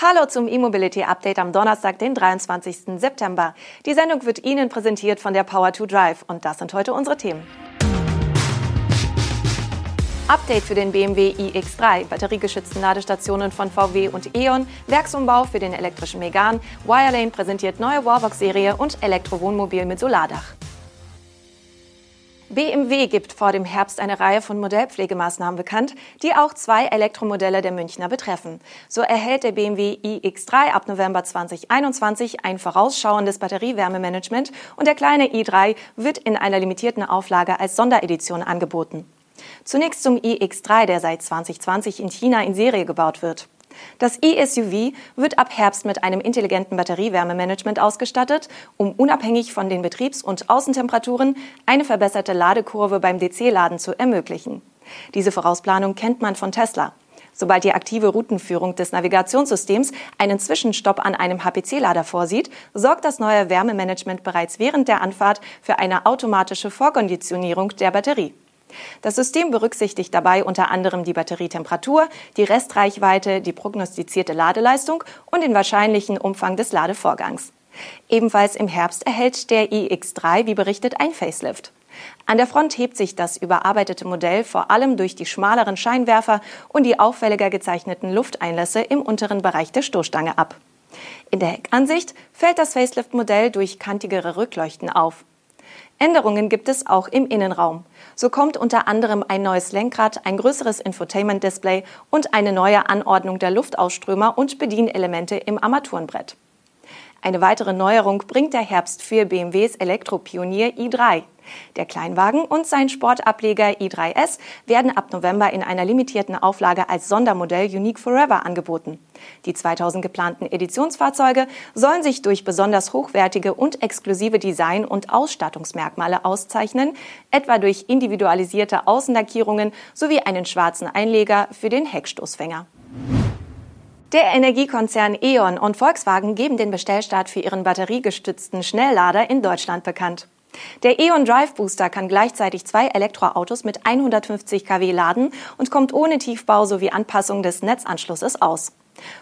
Hallo zum E-Mobility Update am Donnerstag, den 23. September. Die Sendung wird Ihnen präsentiert von der Power to Drive und das sind heute unsere Themen. Update für den BMW iX3, batteriegeschützten Ladestationen von VW und E.ON, Werksumbau für den elektrischen Megan, Wirelane präsentiert neue Warbox-Serie und Elektrowohnmobil mit Solardach. BMW gibt vor dem Herbst eine Reihe von Modellpflegemaßnahmen bekannt, die auch zwei Elektromodelle der Münchner betreffen. So erhält der BMW iX3 ab November 2021 ein vorausschauendes Batteriewärmemanagement und der kleine i3 wird in einer limitierten Auflage als Sonderedition angeboten. Zunächst zum iX3, der seit 2020 in China in Serie gebaut wird. Das e-SUV wird ab Herbst mit einem intelligenten Batteriewärmemanagement ausgestattet, um unabhängig von den Betriebs- und Außentemperaturen eine verbesserte Ladekurve beim DC-Laden zu ermöglichen. Diese Vorausplanung kennt man von Tesla. Sobald die aktive Routenführung des Navigationssystems einen Zwischenstopp an einem HPC-Lader vorsieht, sorgt das neue Wärmemanagement bereits während der Anfahrt für eine automatische Vorkonditionierung der Batterie. Das System berücksichtigt dabei unter anderem die Batterietemperatur, die Restreichweite, die prognostizierte Ladeleistung und den wahrscheinlichen Umfang des Ladevorgangs. Ebenfalls im Herbst erhält der iX3, wie berichtet, ein Facelift. An der Front hebt sich das überarbeitete Modell vor allem durch die schmaleren Scheinwerfer und die auffälliger gezeichneten Lufteinlässe im unteren Bereich der Stoßstange ab. In der Heckansicht fällt das Facelift-Modell durch kantigere Rückleuchten auf. Änderungen gibt es auch im Innenraum. So kommt unter anderem ein neues Lenkrad, ein größeres Infotainment-Display und eine neue Anordnung der Luftausströmer und Bedienelemente im Armaturenbrett. Eine weitere Neuerung bringt der Herbst für BMWs Elektropionier i3. Der Kleinwagen und sein Sportableger i3S werden ab November in einer limitierten Auflage als Sondermodell Unique Forever angeboten. Die 2000 geplanten Editionsfahrzeuge sollen sich durch besonders hochwertige und exklusive Design- und Ausstattungsmerkmale auszeichnen, etwa durch individualisierte Außenlackierungen sowie einen schwarzen Einleger für den Heckstoßfänger. Der Energiekonzern E.ON und Volkswagen geben den Bestellstart für ihren batteriegestützten Schnelllader in Deutschland bekannt. Der E.ON Drive Booster kann gleichzeitig zwei Elektroautos mit 150 kW laden und kommt ohne Tiefbau sowie Anpassung des Netzanschlusses aus.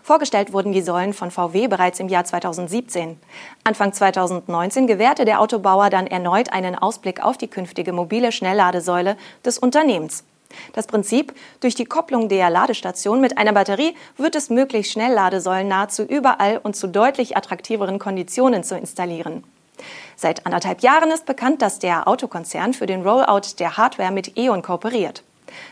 Vorgestellt wurden die Säulen von VW bereits im Jahr 2017. Anfang 2019 gewährte der Autobauer dann erneut einen Ausblick auf die künftige mobile Schnellladesäule des Unternehmens. Das Prinzip, durch die Kopplung der Ladestation mit einer Batterie wird es möglich, Schnellladesäulen nahezu überall und zu deutlich attraktiveren Konditionen zu installieren. Seit anderthalb Jahren ist bekannt, dass der Autokonzern für den Rollout der Hardware mit E.ON kooperiert.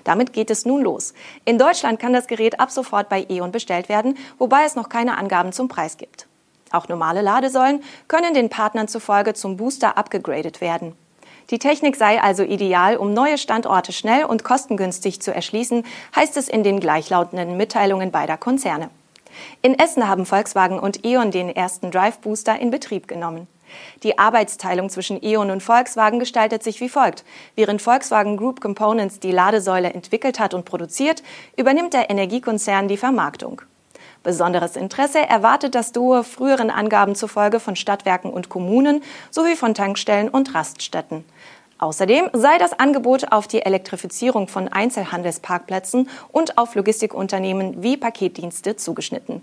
Damit geht es nun los. In Deutschland kann das Gerät ab sofort bei E.ON bestellt werden, wobei es noch keine Angaben zum Preis gibt. Auch normale Ladesäulen können den Partnern zufolge zum Booster abgegradet werden. Die Technik sei also ideal, um neue Standorte schnell und kostengünstig zu erschließen, heißt es in den gleichlautenden Mitteilungen beider Konzerne. In Essen haben Volkswagen und E.ON den ersten Drive Booster in Betrieb genommen. Die Arbeitsteilung zwischen E.ON und Volkswagen gestaltet sich wie folgt. Während Volkswagen Group Components die Ladesäule entwickelt hat und produziert, übernimmt der Energiekonzern die Vermarktung. Besonderes Interesse erwartet das Duo früheren Angaben zufolge von Stadtwerken und Kommunen sowie von Tankstellen und Raststätten. Außerdem sei das Angebot auf die Elektrifizierung von Einzelhandelsparkplätzen und auf Logistikunternehmen wie Paketdienste zugeschnitten.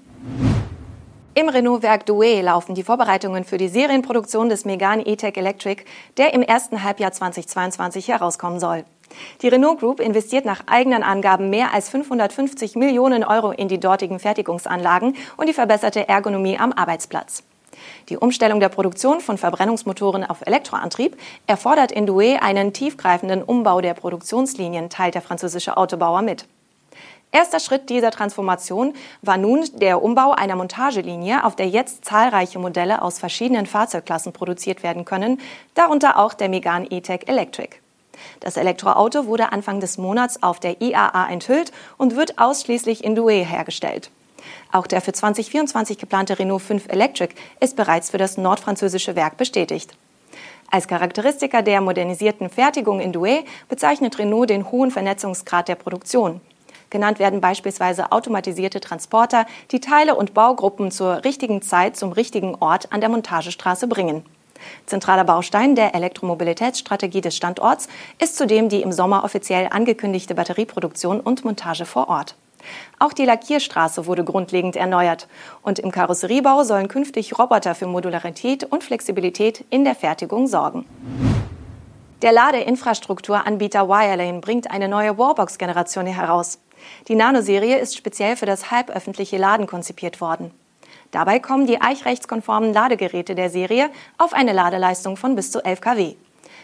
Im Renault-Werk Douai laufen die Vorbereitungen für die Serienproduktion des Megane E-Tech Electric, der im ersten Halbjahr 2022 herauskommen soll. Die Renault Group investiert nach eigenen Angaben mehr als 550 Millionen Euro in die dortigen Fertigungsanlagen und die verbesserte Ergonomie am Arbeitsplatz. Die Umstellung der Produktion von Verbrennungsmotoren auf Elektroantrieb erfordert in Douai einen tiefgreifenden Umbau der Produktionslinien, teilt der französische Autobauer mit. Erster Schritt dieser Transformation war nun der Umbau einer Montagelinie, auf der jetzt zahlreiche Modelle aus verschiedenen Fahrzeugklassen produziert werden können, darunter auch der Megane E-Tech Electric. Das Elektroauto wurde Anfang des Monats auf der IAA enthüllt und wird ausschließlich in Douai hergestellt. Auch der für 2024 geplante Renault 5 Electric ist bereits für das nordfranzösische Werk bestätigt. Als Charakteristika der modernisierten Fertigung in Douai bezeichnet Renault den hohen Vernetzungsgrad der Produktion. Genannt werden beispielsweise automatisierte Transporter, die Teile und Baugruppen zur richtigen Zeit zum richtigen Ort an der Montagestraße bringen. Zentraler Baustein der Elektromobilitätsstrategie des Standorts ist zudem die im Sommer offiziell angekündigte Batterieproduktion und Montage vor Ort. Auch die Lackierstraße wurde grundlegend erneuert. Und im Karosseriebau sollen künftig Roboter für Modularität und Flexibilität in der Fertigung sorgen. Der Ladeinfrastrukturanbieter Wirelane bringt eine neue Warbox-Generation heraus. Die Nano-Serie ist speziell für das halböffentliche Laden konzipiert worden. Dabei kommen die eichrechtskonformen Ladegeräte der Serie auf eine Ladeleistung von bis zu 11 kW.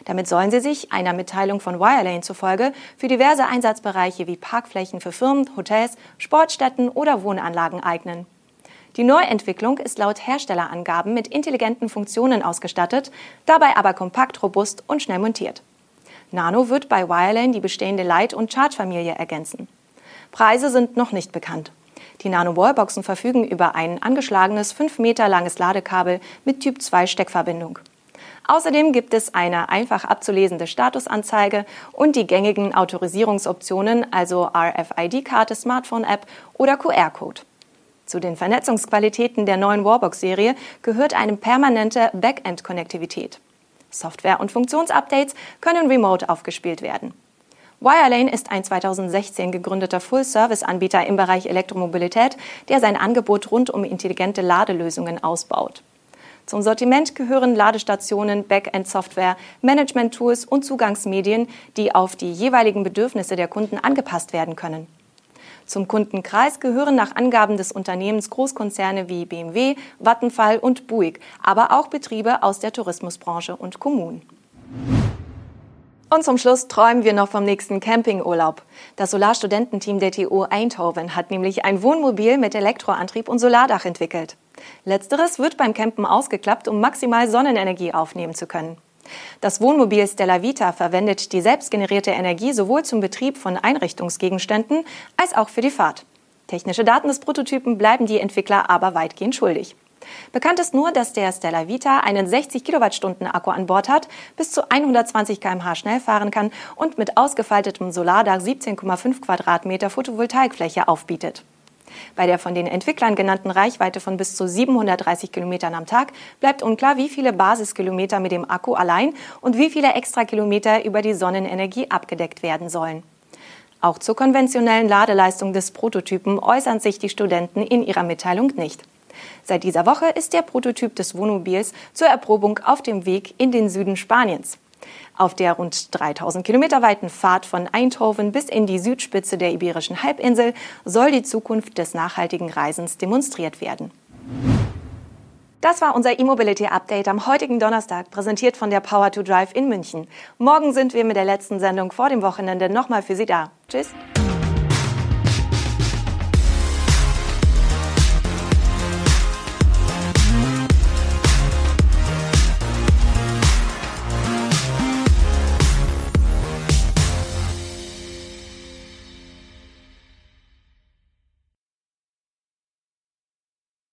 Damit sollen sie sich, einer Mitteilung von Wirelane zufolge, für diverse Einsatzbereiche wie Parkflächen für Firmen, Hotels, Sportstätten oder Wohnanlagen eignen. Die Neuentwicklung ist laut Herstellerangaben mit intelligenten Funktionen ausgestattet, dabei aber kompakt, robust und schnell montiert. Nano wird bei Wirelane die bestehende Light- und Charge-Familie ergänzen. Preise sind noch nicht bekannt. Die Nano-Wallboxen verfügen über ein angeschlagenes 5 Meter langes Ladekabel mit Typ 2 Steckverbindung. Außerdem gibt es eine einfach abzulesende Statusanzeige und die gängigen Autorisierungsoptionen, also RFID-Karte, Smartphone-App oder QR-Code. Zu den Vernetzungsqualitäten der neuen Warbox-Serie gehört eine permanente Backend-Konnektivität. Software- und Funktionsupdates können remote aufgespielt werden. Wirelane ist ein 2016 gegründeter Full-Service-Anbieter im Bereich Elektromobilität, der sein Angebot rund um intelligente Ladelösungen ausbaut. Zum Sortiment gehören Ladestationen, Backend-Software, Management-Tools und Zugangsmedien, die auf die jeweiligen Bedürfnisse der Kunden angepasst werden können. Zum Kundenkreis gehören nach Angaben des Unternehmens Großkonzerne wie BMW, Vattenfall und Buick, aber auch Betriebe aus der Tourismusbranche und Kommunen. Und zum Schluss träumen wir noch vom nächsten Campingurlaub. Das Solarstudententeam der TU Eindhoven hat nämlich ein Wohnmobil mit Elektroantrieb und Solardach entwickelt. Letzteres wird beim Campen ausgeklappt, um maximal Sonnenenergie aufnehmen zu können. Das Wohnmobil Stella Vita verwendet die selbstgenerierte Energie sowohl zum Betrieb von Einrichtungsgegenständen als auch für die Fahrt. Technische Daten des Prototypen bleiben die Entwickler aber weitgehend schuldig. Bekannt ist nur, dass der Stella Vita einen 60 Kilowattstunden Akku an Bord hat, bis zu 120 km/h schnell fahren kann und mit ausgefaltetem Solardach 17,5 Quadratmeter Photovoltaikfläche aufbietet. Bei der von den Entwicklern genannten Reichweite von bis zu 730 Kilometern am Tag bleibt unklar, wie viele Basiskilometer mit dem Akku allein und wie viele Extrakilometer über die Sonnenenergie abgedeckt werden sollen. Auch zur konventionellen Ladeleistung des Prototypen äußern sich die Studenten in ihrer Mitteilung nicht. Seit dieser Woche ist der Prototyp des Wohnmobils zur Erprobung auf dem Weg in den Süden Spaniens. Auf der rund 3000 Kilometer weiten Fahrt von Eindhoven bis in die Südspitze der Iberischen Halbinsel soll die Zukunft des nachhaltigen Reisens demonstriert werden. Das war unser E-Mobility Update am heutigen Donnerstag, präsentiert von der Power to Drive in München. Morgen sind wir mit der letzten Sendung vor dem Wochenende nochmal für Sie da. Tschüss.